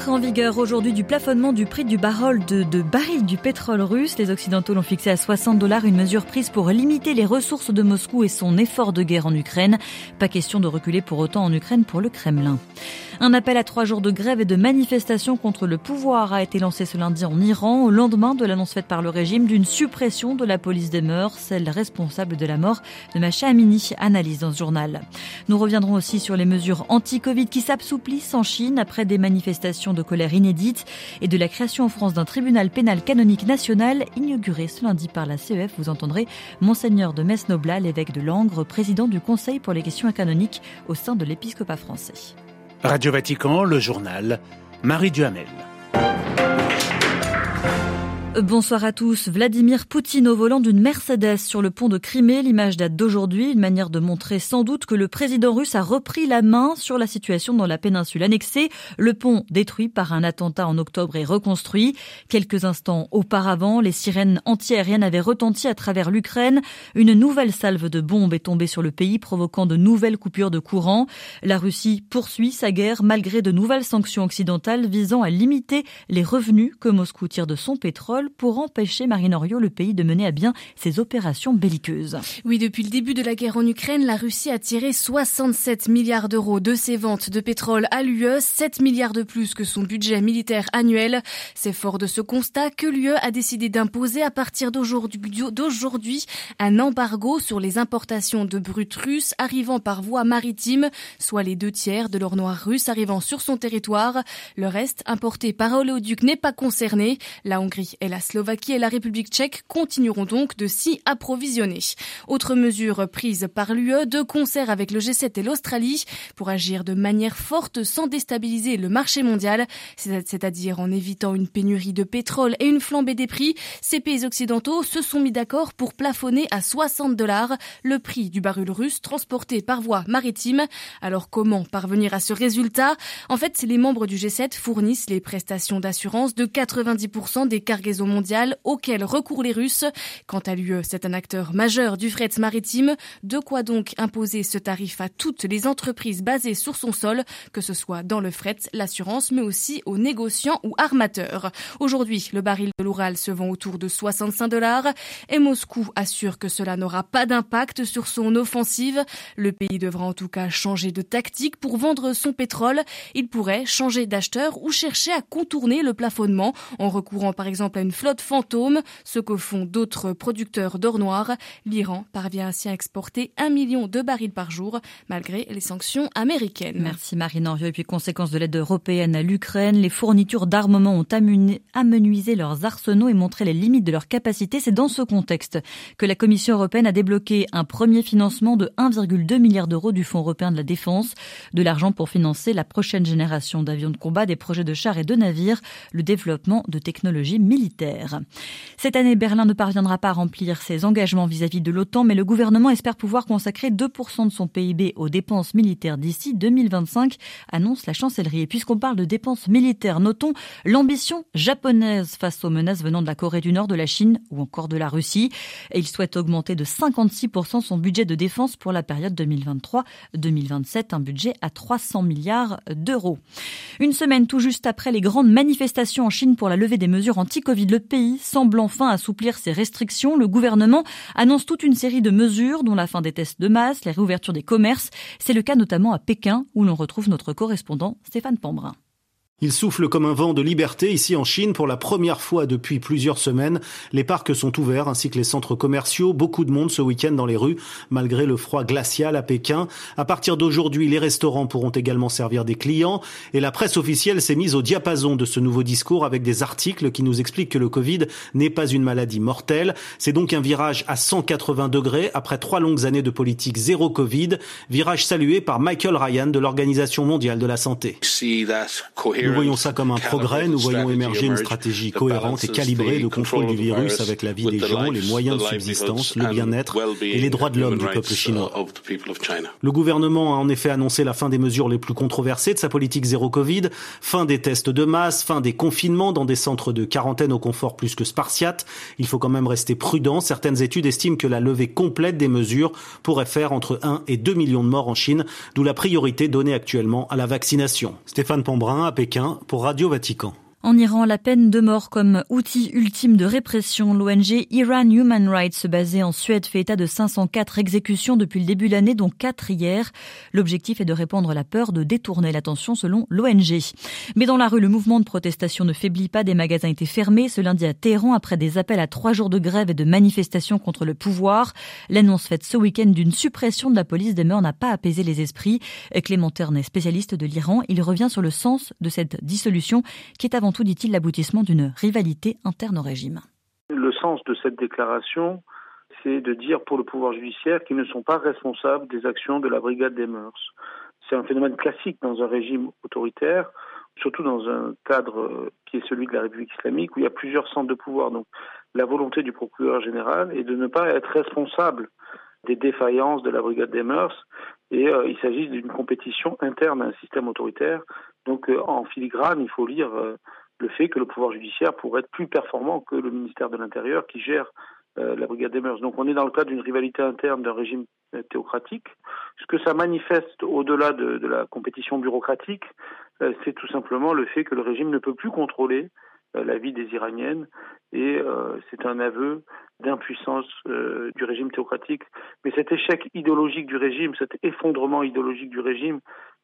Entrée en vigueur aujourd'hui du plafonnement du prix du baril de, de du pétrole russe. Les Occidentaux l'ont fixé à 60 dollars, une mesure prise pour limiter les ressources de Moscou et son effort de guerre en Ukraine. Pas question de reculer pour autant en Ukraine pour le Kremlin. Un appel à trois jours de grève et de manifestation contre le pouvoir a été lancé ce lundi en Iran au lendemain de l'annonce faite par le régime d'une suppression de la police des mœurs, celle responsable de la mort de Macha Amini, analyse dans ce journal. Nous reviendrons aussi sur les mesures anti-Covid qui s'assouplissent en Chine après des manifestations de colère inédites et de la création en France d'un tribunal pénal canonique national inauguré ce lundi par la CEF. Vous entendrez Monseigneur de Metz-Noblat, l'évêque de Langres, président du Conseil pour les questions canoniques au sein de l'épiscopat français. Radio Vatican, le journal, Marie Duhamel. Bonsoir à tous. Vladimir Poutine au volant d'une Mercedes sur le pont de Crimée. L'image date d'aujourd'hui, une manière de montrer sans doute que le président russe a repris la main sur la situation dans la péninsule annexée. Le pont détruit par un attentat en octobre et reconstruit. Quelques instants auparavant, les sirènes antiaériennes avaient retenti à travers l'Ukraine. Une nouvelle salve de bombes est tombée sur le pays, provoquant de nouvelles coupures de courant. La Russie poursuit sa guerre malgré de nouvelles sanctions occidentales visant à limiter les revenus que Moscou tire de son pétrole pour empêcher Marine Oriot, le pays, de mener à bien ses opérations belliqueuses. Oui, depuis le début de la guerre en Ukraine, la Russie a tiré 67 milliards d'euros de ses ventes de pétrole à l'UE, 7 milliards de plus que son budget militaire annuel. C'est fort de ce constat que l'UE a décidé d'imposer à partir d'aujourd'hui un embargo sur les importations de brut russes arrivant par voie maritime, soit les deux tiers de l'or noir russe arrivant sur son territoire. Le reste importé par oléoduc n'est pas concerné. La Hongrie et la Slovaquie et la République tchèque continueront donc de s'y approvisionner. Autre mesure prise par l'UE de concert avec le G7 et l'Australie pour agir de manière forte sans déstabiliser le marché mondial, c'est-à-dire en évitant une pénurie de pétrole et une flambée des prix. Ces pays occidentaux se sont mis d'accord pour plafonner à 60 dollars le prix du baril russe transporté par voie maritime. Alors comment parvenir à ce résultat? En fait, les membres du G7 fournissent les prestations d'assurance de 90% des cargaisons mondiale auquel recourent les Russes. Quant à l'UE, c'est un acteur majeur du fret maritime. De quoi donc imposer ce tarif à toutes les entreprises basées sur son sol, que ce soit dans le fret, l'assurance, mais aussi aux négociants ou armateurs. Aujourd'hui, le baril de l'Oural se vend autour de 65 dollars et Moscou assure que cela n'aura pas d'impact sur son offensive. Le pays devra en tout cas changer de tactique pour vendre son pétrole. Il pourrait changer d'acheteur ou chercher à contourner le plafonnement en recourant par exemple à une flotte fantôme, ce que font d'autres producteurs d'or noir. L'Iran parvient ainsi à exporter un million de barils par jour, malgré les sanctions américaines. Merci Marine Henriot. Et puis, conséquence de l'aide européenne à l'Ukraine, les fournitures d'armement ont amenuisé leurs arsenaux et montré les limites de leur capacité. C'est dans ce contexte que la Commission européenne a débloqué un premier financement de 1,2 milliard d'euros du Fonds européen de la défense, de l'argent pour financer la prochaine génération d'avions de combat, des projets de chars et de navires, le développement de technologies militaires. Cette année, Berlin ne parviendra pas à remplir ses engagements vis-à-vis de l'OTAN, mais le gouvernement espère pouvoir consacrer 2% de son PIB aux dépenses militaires d'ici 2025, annonce la chancellerie. Et puisqu'on parle de dépenses militaires, notons l'ambition japonaise face aux menaces venant de la Corée du Nord, de la Chine ou encore de la Russie. Et il souhaite augmenter de 56% son budget de défense pour la période 2023-2027, un budget à 300 milliards d'euros. Une semaine tout juste après les grandes manifestations en Chine pour la levée des mesures anti-Covid, le pays semble enfin assouplir ses restrictions. Le gouvernement annonce toute une série de mesures, dont la fin des tests de masse, les réouvertures des commerces. C'est le cas notamment à Pékin, où l'on retrouve notre correspondant Stéphane Pambrin. Il souffle comme un vent de liberté ici en Chine pour la première fois depuis plusieurs semaines. Les parcs sont ouverts ainsi que les centres commerciaux. Beaucoup de monde ce week-end dans les rues malgré le froid glacial à Pékin. À partir d'aujourd'hui, les restaurants pourront également servir des clients et la presse officielle s'est mise au diapason de ce nouveau discours avec des articles qui nous expliquent que le Covid n'est pas une maladie mortelle. C'est donc un virage à 180 degrés après trois longues années de politique zéro Covid. Virage salué par Michael Ryan de l'Organisation mondiale de la santé. Nous voyons ça comme un progrès, nous voyons émerger une stratégie cohérente et calibrée de contrôle du virus avec la vie des gens, les moyens de subsistance, le bien-être et les droits de l'homme du peuple chinois. Le gouvernement a en effet annoncé la fin des mesures les plus controversées de sa politique zéro Covid, fin des tests de masse, fin des confinements dans des centres de quarantaine au confort plus que spartiate. Il faut quand même rester prudent. Certaines études estiment que la levée complète des mesures pourrait faire entre 1 et 2 millions de morts en Chine, d'où la priorité donnée actuellement à la vaccination. Stéphane Pambrin à Pékin pour Radio Vatican. En Iran, la peine de mort comme outil ultime de répression, l'ONG Iran Human Rights, basée en Suède, fait état de 504 exécutions depuis le début de l'année, dont 4 hier. L'objectif est de répandre la peur de détourner l'attention selon l'ONG. Mais dans la rue, le mouvement de protestation ne faiblit pas. Des magasins étaient fermés ce lundi à Téhéran après des appels à trois jours de grève et de manifestations contre le pouvoir. L'annonce faite ce week-end d'une suppression de la police des mœurs n'a pas apaisé les esprits. Clément Terne, spécialiste de l'Iran, il revient sur le sens de cette dissolution qui est avant tout, dit-il, l'aboutissement d'une rivalité interne au régime? Le sens de cette déclaration, c'est de dire pour le pouvoir judiciaire qu'ils ne sont pas responsables des actions de la brigade des mœurs. C'est un phénomène classique dans un régime autoritaire, surtout dans un cadre euh, qui est celui de la République islamique, où il y a plusieurs centres de pouvoir. Donc la volonté du procureur général est de ne pas être responsable des défaillances de la brigade des mœurs, et euh, il s'agit d'une compétition interne à un système autoritaire. Donc euh, en filigrane, il faut lire le fait que le pouvoir judiciaire pourrait être plus performant que le ministère de l'Intérieur qui gère euh, la brigade des mœurs. Donc on est dans le cadre d'une rivalité interne d'un régime euh, théocratique. Ce que ça manifeste au-delà de, la compétition bureaucratique, euh, c'est tout simplement le fait que le régime ne peut plus contrôler la vie des Iraniennes et c'est un aveu d'impuissance du régime théocratique. Mais cet échec idéologique du régime, cet effondrement idéologique du régime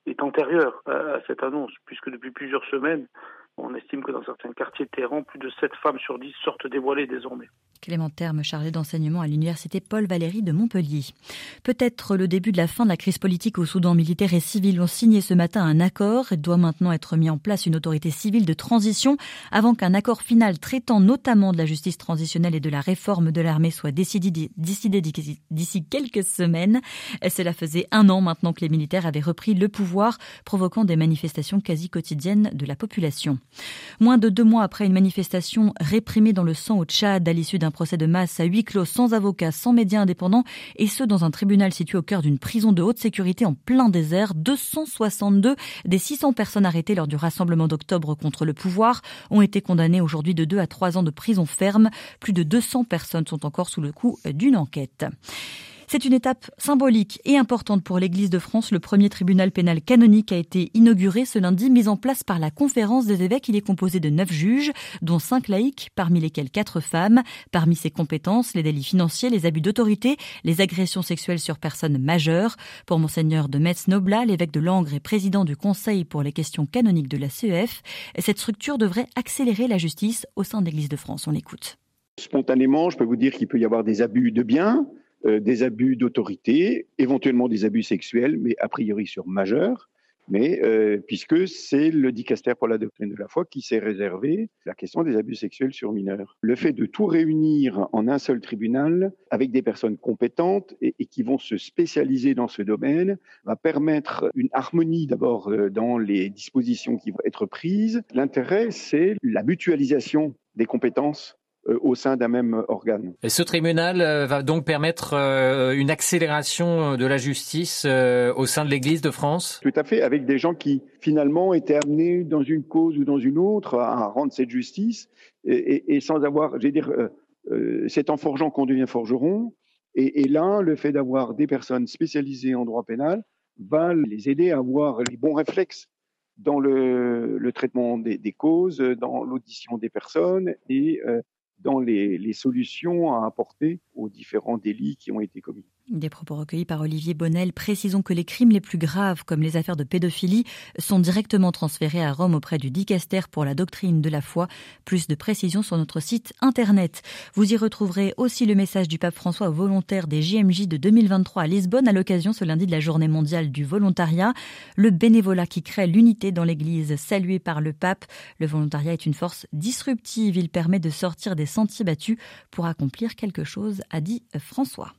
est antérieur à cette annonce, puisque depuis plusieurs semaines, on estime que dans certains quartiers de Téhéran, plus de 7 femmes sur 10 sortent dévoilées désormais. Clément Terme, chargé d'enseignement à l'université Paul Valéry de Montpellier. Peut-être le début de la fin de la crise politique au Soudan militaire et civil ont signé ce matin un accord. Il doit maintenant être mis en place une autorité civile de transition avant qu'un accord final traitant notamment de la justice transitionnelle et de la réforme de l'armée soit décidé d'ici quelques semaines. Cela faisait un an maintenant que les militaires avaient repris le pouvoir, provoquant des manifestations quasi quotidiennes de la population. Moins de deux mois après une manifestation réprimée dans le sang au Tchad à l'issue d'un procès de masse à huis clos sans avocat, sans médias indépendants, et ce dans un tribunal situé au cœur d'une prison de haute sécurité en plein désert, 262 des 600 personnes arrêtées lors du rassemblement d'octobre contre le pouvoir ont été condamnées aujourd'hui de 2 à 3 ans de prison ferme. Plus de 200 personnes sont encore sous le coup d'une enquête. C'est une étape symbolique et importante pour l'Église de France. Le premier tribunal pénal canonique a été inauguré ce lundi, mis en place par la conférence des évêques. Il est composé de neuf juges, dont cinq laïcs, parmi lesquels quatre femmes. Parmi ses compétences, les délits financiers, les abus d'autorité, les agressions sexuelles sur personnes majeures. Pour Monseigneur de Metz-Noblat, l'évêque de Langres et président du Conseil pour les questions canoniques de la CEF, cette structure devrait accélérer la justice au sein de l'Église de France. On l'écoute. Spontanément, je peux vous dire qu'il peut y avoir des abus de biens, euh, des abus d'autorité, éventuellement des abus sexuels, mais a priori sur majeurs, mais euh, puisque c'est le dicaster pour la doctrine de la foi qui s'est réservé la question des abus sexuels sur mineurs. Le fait de tout réunir en un seul tribunal avec des personnes compétentes et, qui vont se spécialiser dans ce domaine va permettre une harmonie d'abord euh, dans les dispositions qui vont être prises. L'intérêt, c'est la mutualisation des compétences au sein d'un même organe. Et ce tribunal euh, va donc permettre euh, une accélération de la justice au sein de l'Église de France? Tout à fait, avec des gens qui finalement étaient amenés dans une cause ou dans une autre à rendre cette justice et, et, sans avoir, je veux dire, c'est en forgeant qu'on devient forgeron. Et, et là, le fait d'avoir des personnes spécialisées en droit pénal va les aider à avoir les bons réflexes dans le, le traitement des, des, causes, dans l'audition des personnes et dans les, les, solutions à apporter aux différents délits qui ont été commis. Des propos recueillis par Olivier Bonnel. Précisons que les crimes les plus graves, comme les affaires de pédophilie, sont directement transférés à Rome auprès du dicaster pour la doctrine de la foi. Plus de précisions sur notre site internet. Vous y retrouverez aussi le message du pape François aux volontaires des JMJ de 2023 à Lisbonne à l'occasion ce lundi de la journée mondiale du volontariat. Le bénévolat qui crée l'unité dans l'église, salué par le pape. Le volontariat est une force disruptive. Il permet de sortir des sentiers battus pour accomplir quelque chose, a dit François.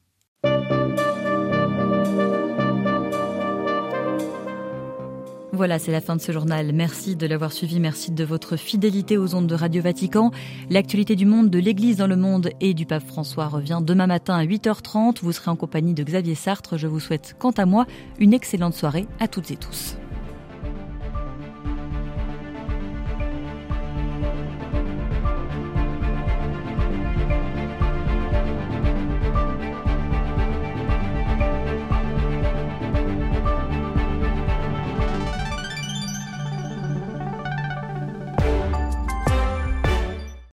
Voilà, c'est la fin de ce journal. Merci de l'avoir suivi, merci de votre fidélité aux ondes de Radio Vatican. L'actualité du monde, de l'Église dans le monde et du pape François revient demain matin à 8h30. Vous serez en compagnie de Xavier Sartre. Je vous souhaite, quant à moi, une excellente soirée à toutes et tous.